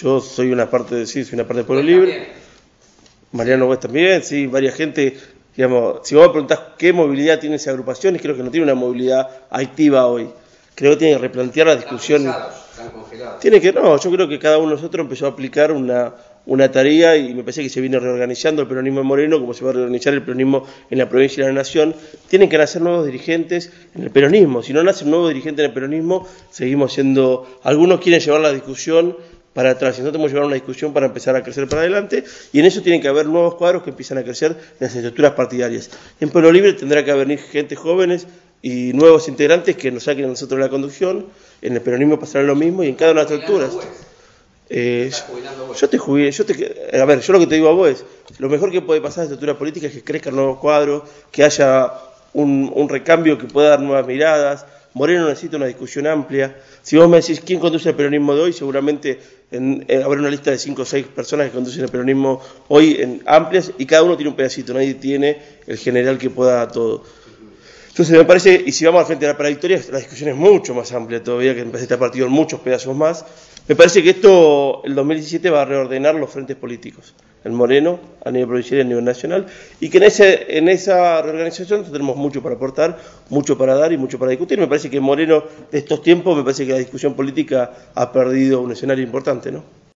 Yo soy una parte de sí, soy una parte del Pueblo Libre. Mariano West también, sí, varias gente. Digamos, si vos me preguntás qué movilidad tiene esa agrupación, creo que no tiene una movilidad activa hoy. Creo que tiene que replantear la discusión. Tiene que, no, yo creo que cada uno de nosotros empezó a aplicar una, una tarea y me parece que se viene reorganizando el peronismo en Moreno, como se va a reorganizar el peronismo en la provincia y en la nación. Tienen que nacer nuevos dirigentes en el peronismo. Si no nace un nuevo dirigente en el peronismo, seguimos siendo. Algunos quieren llevar la discusión para atrás. Y nosotros tenemos que llevar una discusión para empezar a crecer para adelante y en eso tienen que haber nuevos cuadros que empiezan a crecer en las estructuras partidarias. En Pueblo Libre tendrá que haber gente jóvenes y nuevos integrantes que nos saquen a nosotros la conducción. En el peronismo pasará lo mismo y en cada una de las estructuras. Eh, yo te jugué, yo te, a ver, yo lo que te digo a vos es, lo mejor que puede pasar en la estructura política es que crezcan nuevos cuadros, que haya un, un recambio que pueda dar nuevas miradas, Moreno necesita una discusión amplia. Si vos me decís quién conduce el peronismo de hoy, seguramente en, habrá una lista de cinco o seis personas que conducen el peronismo hoy en amplias y cada uno tiene un pedacito, nadie tiene el general que pueda todo. Entonces me parece, y si vamos al frente de la para victoria, la discusión es mucho más amplia todavía, que empecé este partido en muchos pedazos más. Me parece que esto, el 2017, va a reordenar los frentes políticos, el Moreno a nivel provincial y a nivel nacional, y que en, ese, en esa reorganización tenemos mucho para aportar, mucho para dar y mucho para discutir. Me parece que Moreno, de estos tiempos, me parece que la discusión política ha perdido un escenario importante, ¿no?